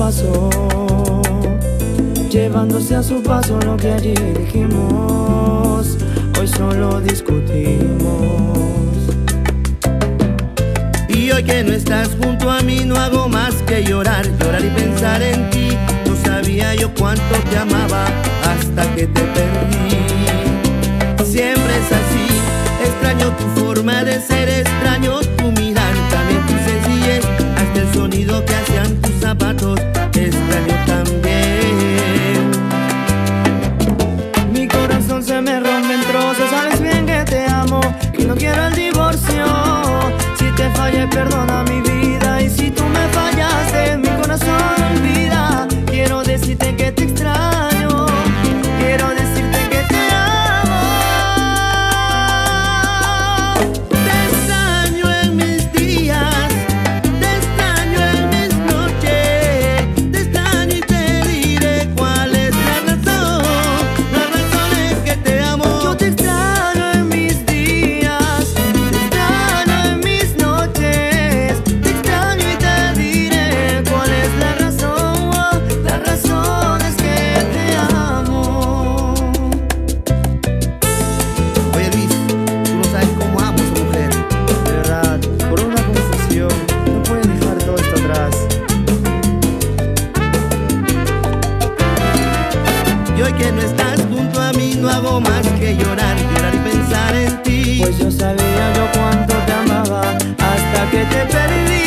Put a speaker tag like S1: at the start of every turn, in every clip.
S1: paso, llevándose a su paso lo que allí dijimos. Hoy solo discutimos.
S2: Y hoy que no estás junto a mí, no hago más que llorar, llorar y pensar en ti. No sabía yo cuánto te amaba hasta que te perdí. Siempre es así, extraño tu forma de ser, extraño tu
S1: Mi corazón se me rompe en trozos, sabes bien que te amo y no quiero el divorcio. Si te fallé, perdona mi vida. que
S2: no estás junto a mí no hago más que llorar, llorar y pensar en ti.
S1: Pues yo sabía yo cuánto te amaba hasta que te perdí.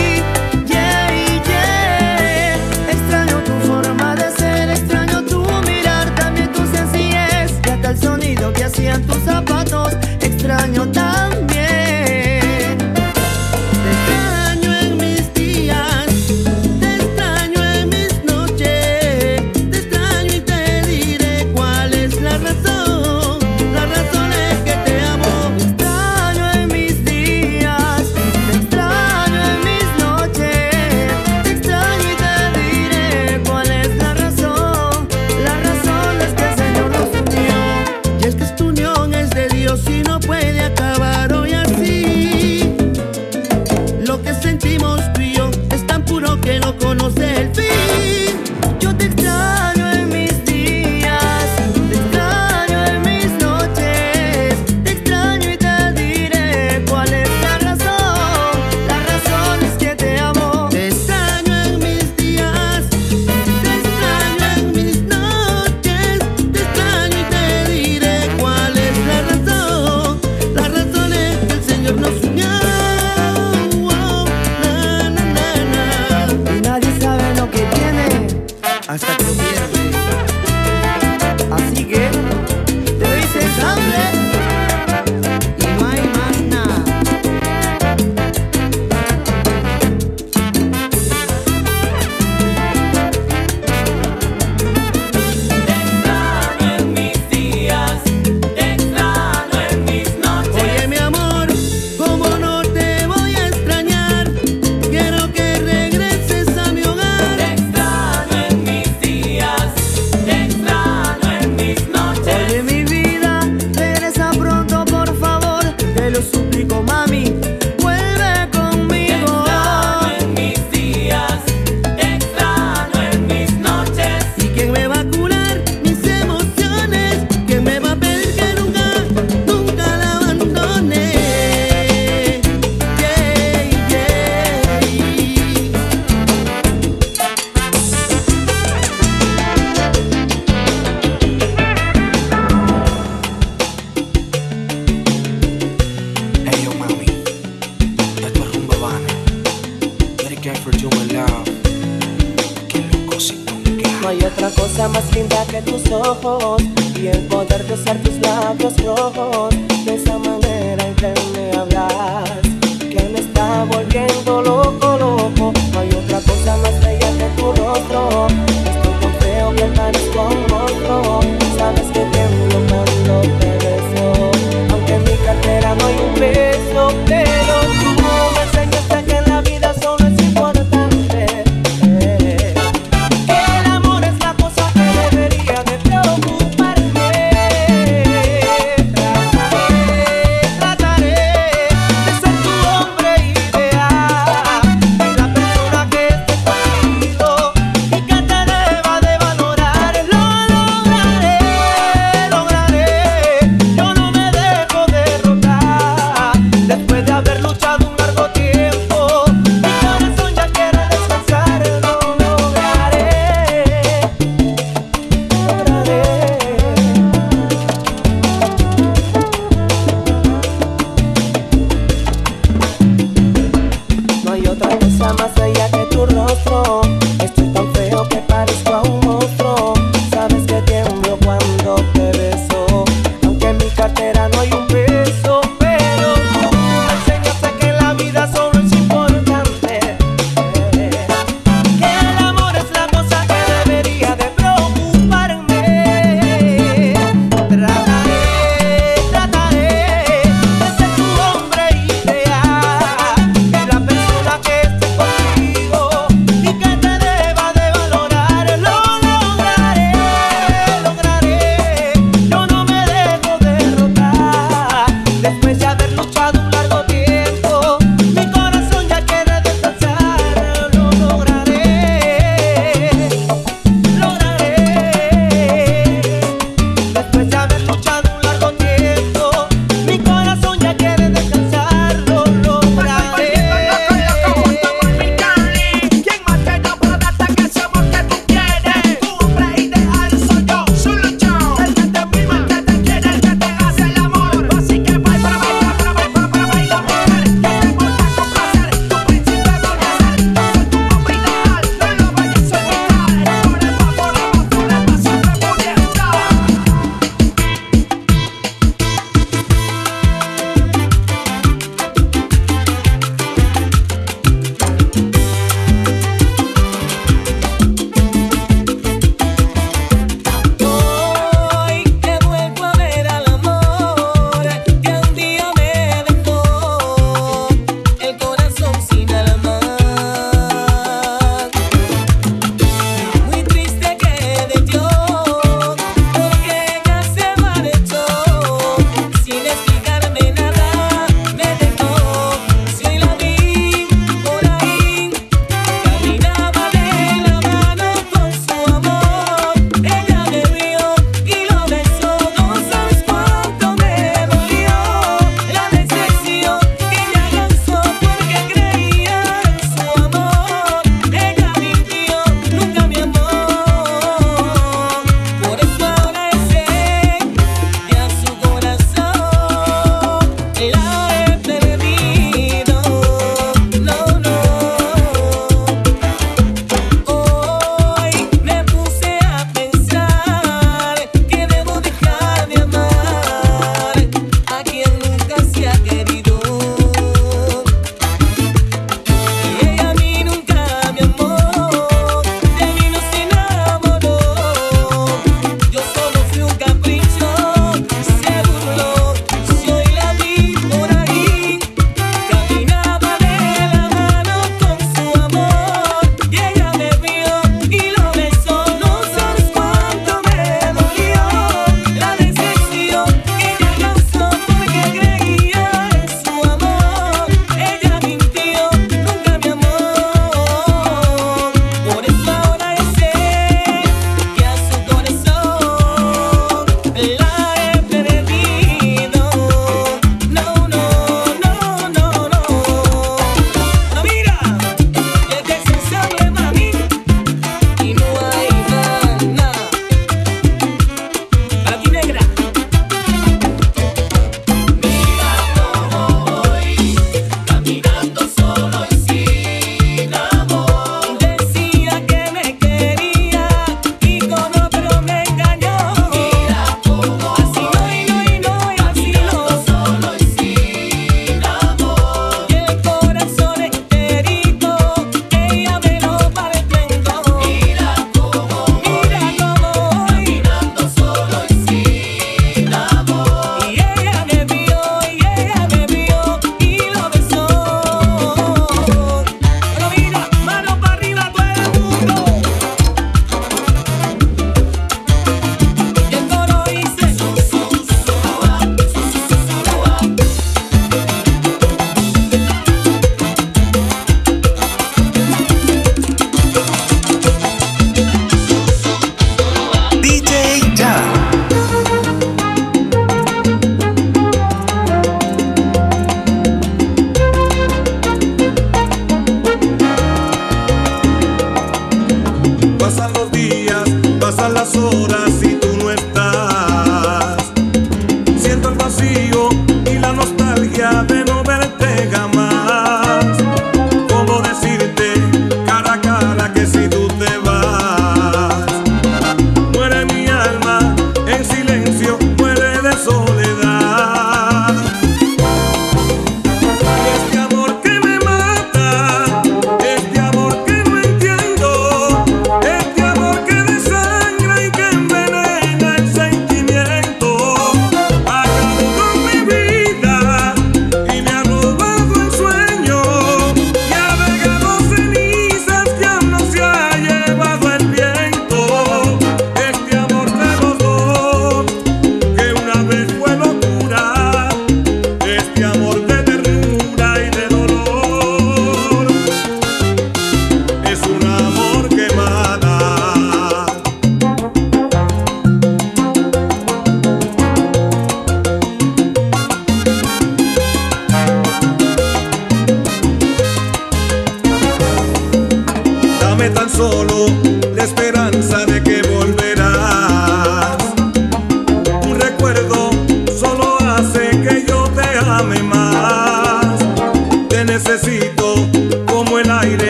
S2: tan
S3: solo.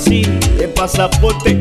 S3: Brasil, de
S4: pasaporte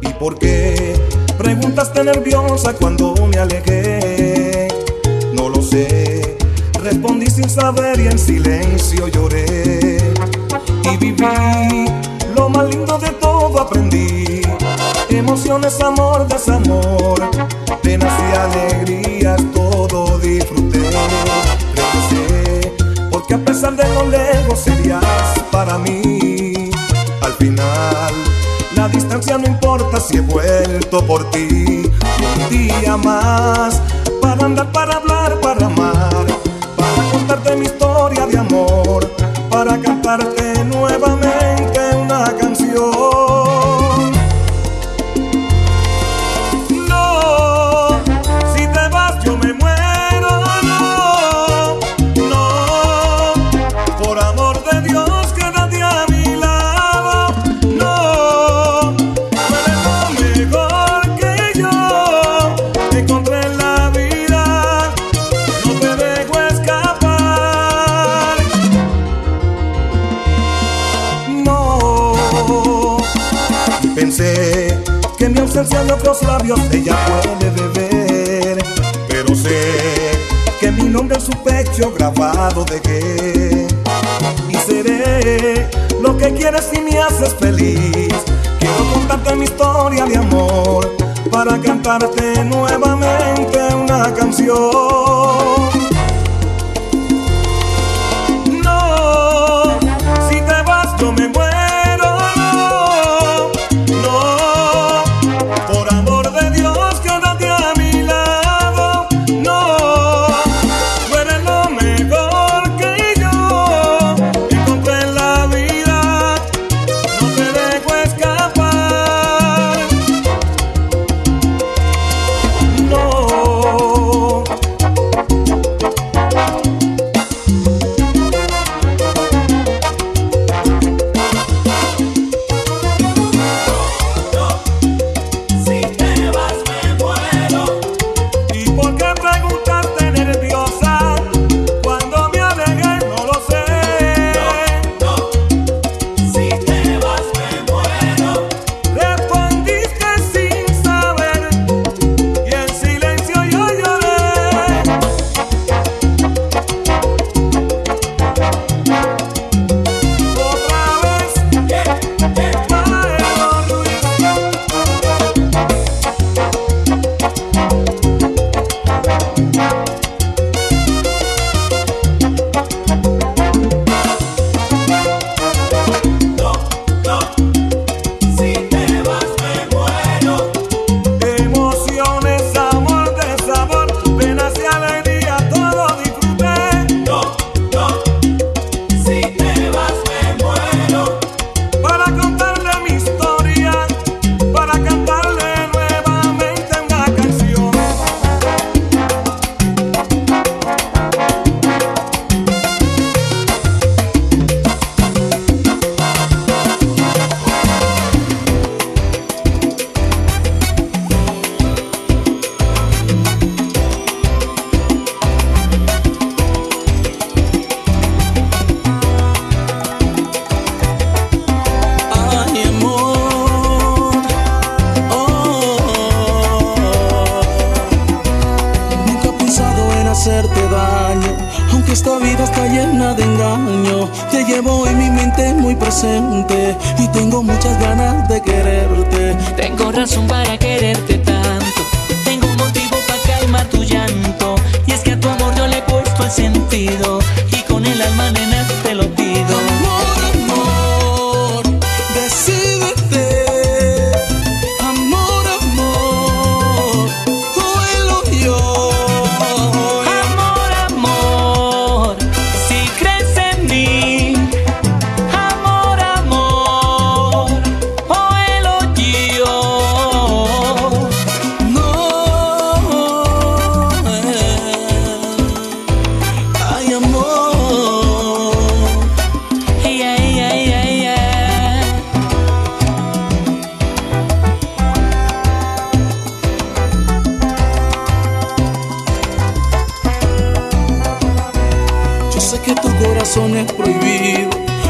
S4: ¿Y por
S5: qué preguntaste nerviosa cuando me alejé? No lo sé, respondí sin saber y en silencio lloré. Y viví lo más lindo de todo, aprendí. Emociones, amor, desamor, penas y alegrías, todo disfruté. Regresé, porque a pesar de lo lejos serías para mí al final. La distancia no importa si he vuelto por ti un día más. Para andar, para hablar, para amar. Para contarte mi historia de amor. Para cantarte dulce de otros labios ella puede beber. Pero sé que mi nombre en su pecho grabado dejé. Y seré lo que quieres si me haces feliz. Quiero contarte mi historia de amor para cantarte nuevamente una canción. No, si te vas yo me muero. En
S6: mi mente muy presente y tengo muchas ganas de quererte.
S7: Tengo razón para quererte tanto. Tengo un motivo para calmar tu llanto. Y es que a tu amor yo le he puesto el sentido. Y con el alma, nena, te lo pido.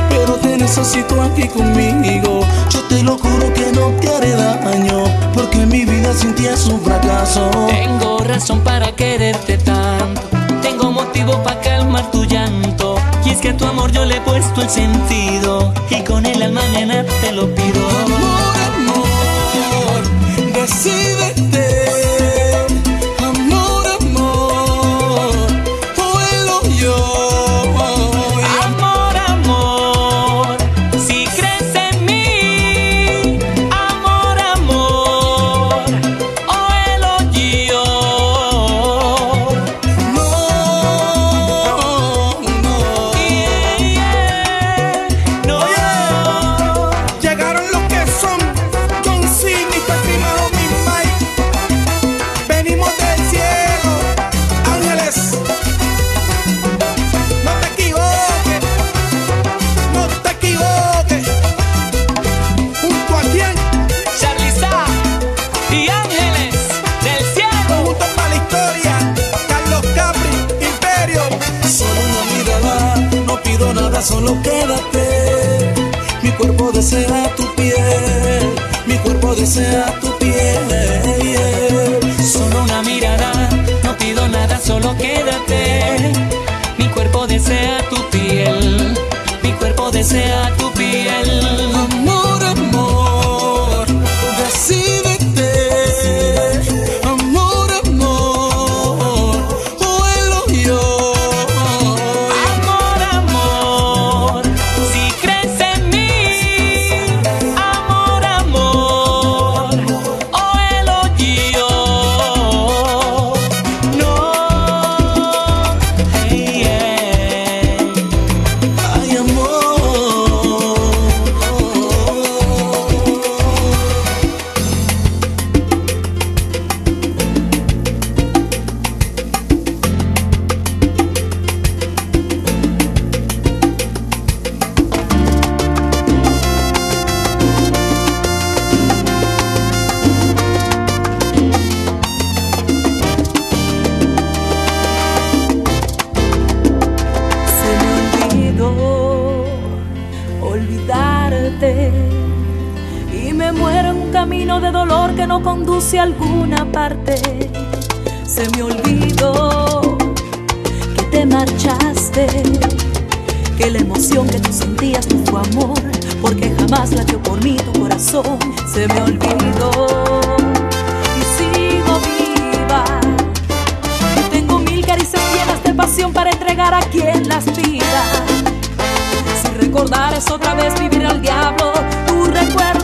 S6: Pero te necesito aquí conmigo. Yo te lo juro que no te haré daño, porque mi vida sin ti es un fracaso.
S7: Tengo razón para quererte tanto. Tengo motivo para calmar tu llanto. Y es que a tu amor yo le he puesto el sentido. Y con el alma, nena, te lo pido.
S6: Amor, amor, decídete. Solo quédate. Mi cuerpo desea tu piel, mi cuerpo desea tu piel.
S7: Solo una mirada, no pido nada, solo quédate. Mi cuerpo desea tu piel, mi cuerpo desea tu piel. Si
S8: recordar es otra vez vivir al diablo, tu recuerdo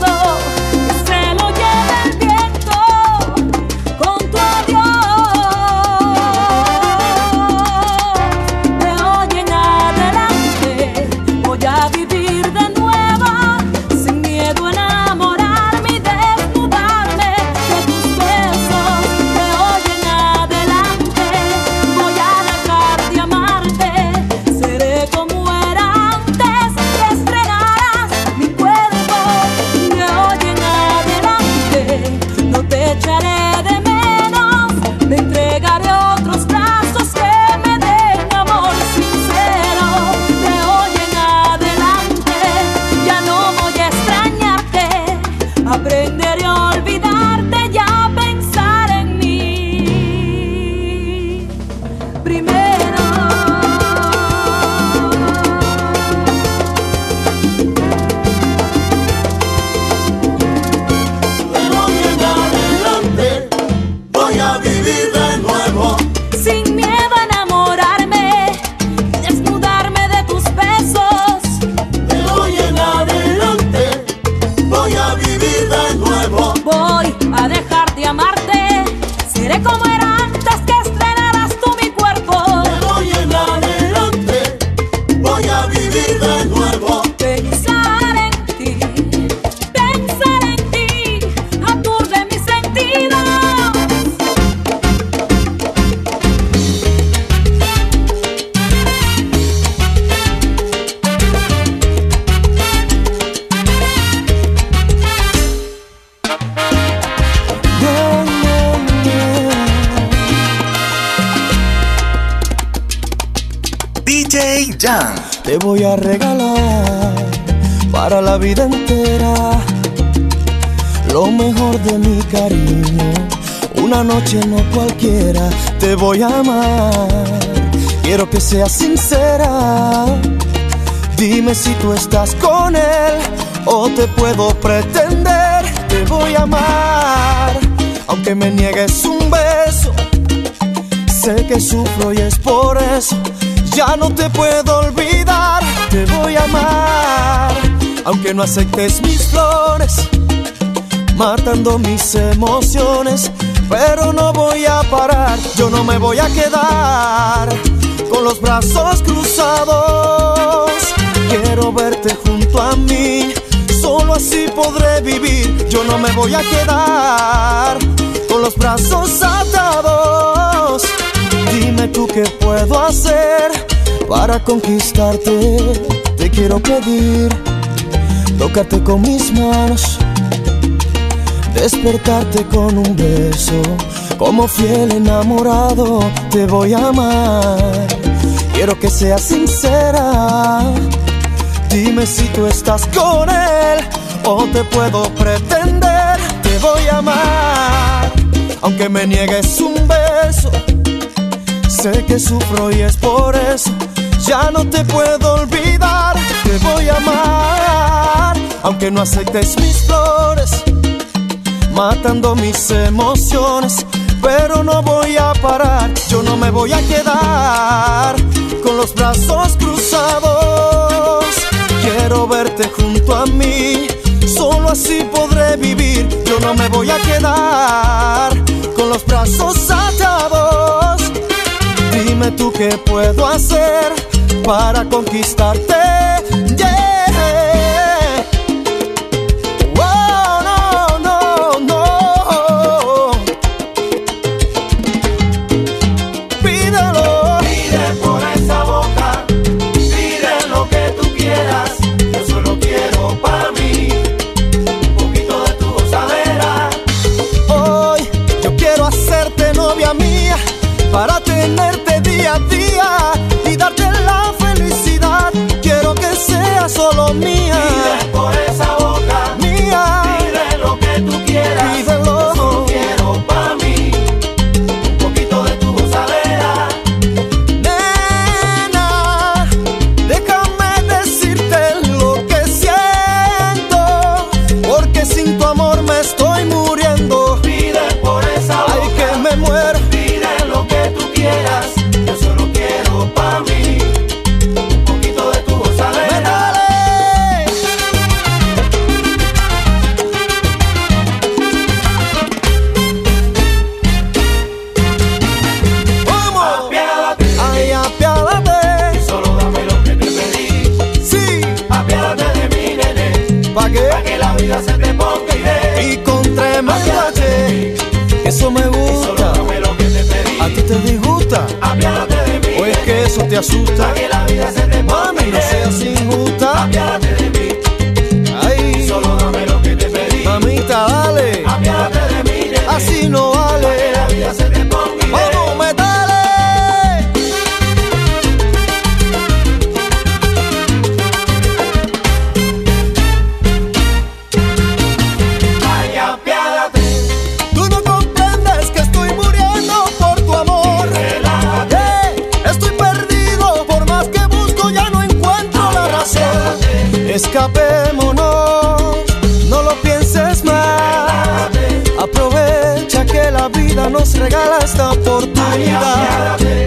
S9: DJ Jan.
S10: Te voy a regalar para la vida entera lo mejor de mi cariño. Una noche no cualquiera, te voy a amar. Quiero que seas sincera. Dime si tú estás con él o te puedo pretender. Te voy a amar, aunque me niegues un beso. Sé que sufro y es por eso. Ya no te puedo olvidar. Te voy a amar, aunque no aceptes mis flores. Matando mis emociones, pero no voy a parar. Yo no me voy a quedar con los brazos cruzados. Quiero verte junto a mí, solo así podré vivir. Yo no me voy a quedar con los brazos atados. Dime tú qué puedo hacer para conquistarte. Te quiero pedir, tocarte con mis manos, despertarte con un beso. Como fiel enamorado te voy a amar. Quiero que seas sincera. Dime si tú estás con él o te puedo pretender. Te voy a amar, aunque me niegues un beso. Sé que sufro y es por eso. Ya no te puedo olvidar. Te voy a amar, aunque no aceptes mis flores. Matando mis emociones, pero no voy a parar. Yo no me voy a quedar con los brazos cruzados. Quiero verte junto a mí, solo así podré vivir. Yo no me voy a quedar con los brazos atados. Dime tú qué puedo hacer para conquistarte. Yeah. Regala esta oportunidad.